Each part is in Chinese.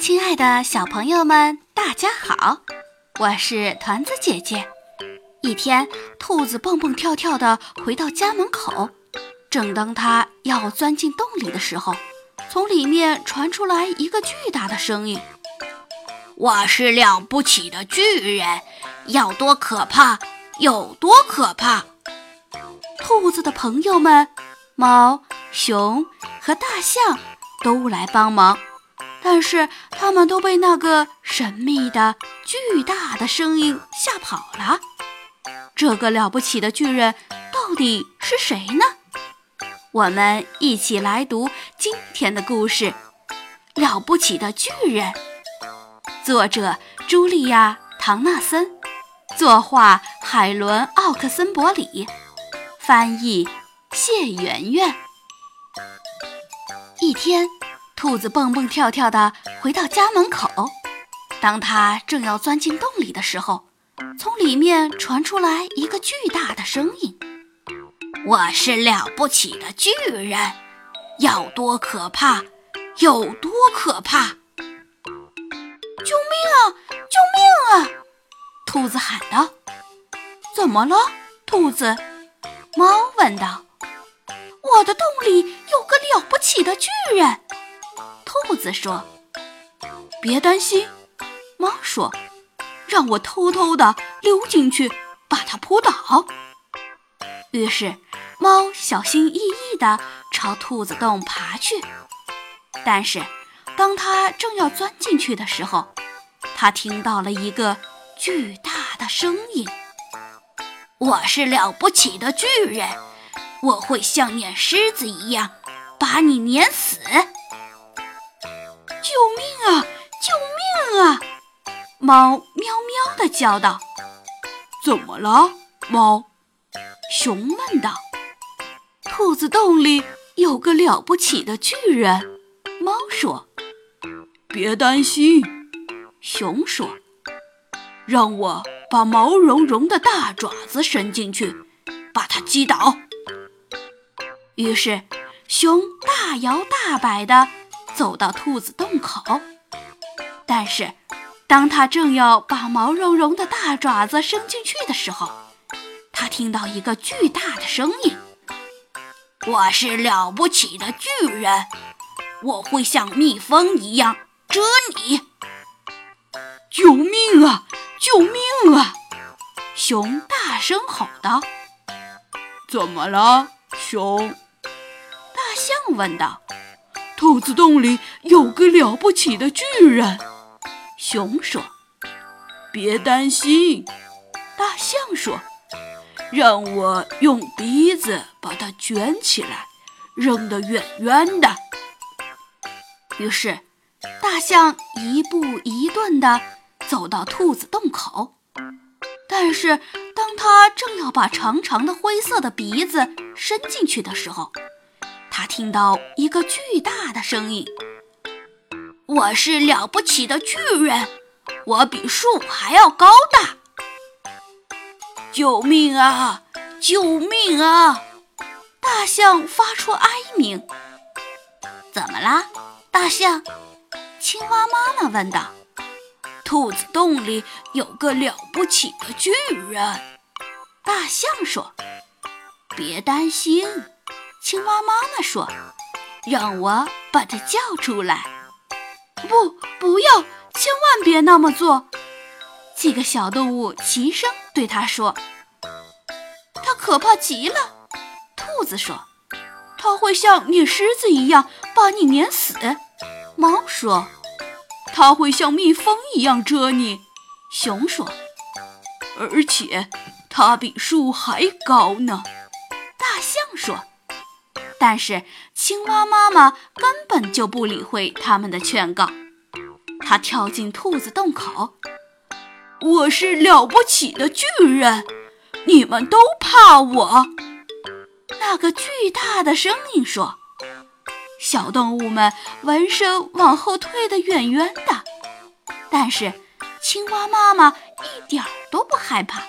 亲爱的小朋友们，大家好，我是团子姐姐。一天，兔子蹦蹦跳跳地回到家门口，正当它要钻进洞里的时候，从里面传出来一个巨大的声音：“我是了不起的巨人，要多可怕有多可怕！”兔子的朋友们，猫、熊和大象都来帮忙。但是他们都被那个神秘的、巨大的声音吓跑了。这个了不起的巨人到底是谁呢？我们一起来读今天的故事：《了不起的巨人》。作者：茱莉亚·唐纳森，作画：海伦·奥克森伯里，翻译：谢圆圆。一天。兔子蹦蹦跳跳地回到家门口，当它正要钻进洞里的时候，从里面传出来一个巨大的声音：“我是了不起的巨人，要多可怕有多可怕！”救命啊！救命啊！兔子喊道。“怎么了？”兔子猫问道。“的洞里有个了不起的巨人。”兔子说：“别担心。”猫说：“让我偷偷地溜进去，把它扑倒。”于是，猫小心翼翼地朝兔子洞爬去。但是，当它正要钻进去的时候，它听到了一个巨大的声音：“我是了不起的巨人，我会像撵狮子一样把你撵死。”救命啊！救命啊！猫喵喵地叫道：“怎么了，猫？”熊问道。“兔子洞里有个了不起的巨人。”猫说。“别担心。”熊说，“让我把毛茸茸的大爪子伸进去，把它击倒。”于是，熊大摇大摆地。走到兔子洞口，但是当他正要把毛茸茸的大爪子伸进去的时候，他听到一个巨大的声音：“我是了不起的巨人，我会像蜜蜂一样蛰你！”救命啊！救命啊！熊大声吼道：“怎么了，熊？”问道。兔子洞里有个了不起的巨人，熊说：“别担心。”大象说：“让我用鼻子把它卷起来，扔得远远的。”于是，大象一步一顿地走到兔子洞口，但是当他正要把长长的灰色的鼻子伸进去的时候，他听到一个巨大的声音：“我是了不起的巨人，我比树还要高大！”救命啊！救命啊！大象发出哀鸣。怎么啦，大象？青蛙妈妈问道。兔子洞里有个了不起的巨人。大象说：“别担心。”青蛙妈妈说：“让我把它叫出来。”“不，不要，千万别那么做！”几个小动物齐声对他说。“它可怕极了。”兔子说，“它会像撵狮子一样把你撵死。”猫说，“它会像蜜蜂一样蛰你。”熊说，“而且它比树还高呢。”大象说。但是青蛙妈妈根本就不理会他们的劝告，它跳进兔子洞口。我是了不起的巨人，你们都怕我。那个巨大的声音说：“小动物们闻声往后退得远远的。”但是青蛙妈妈一点都不害怕。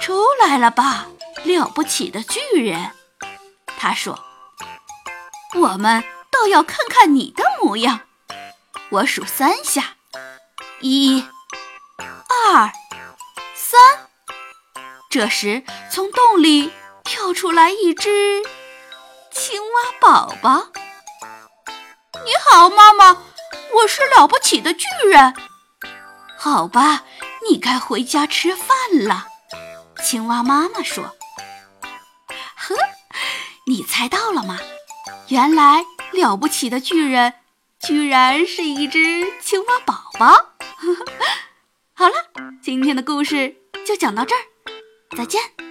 出来了吧，了不起的巨人！他说：“我们倒要看看你的模样。我数三下，一、二、三。这时，从洞里跳出来一只青蛙宝宝。你好，妈妈，我是了不起的巨人。好吧，你该回家吃饭了。青蛙妈妈说：“，你猜到了吗？原来了不起的巨人居然是一只青蛙宝宝。”好了，今天的故事就讲到这儿，再见。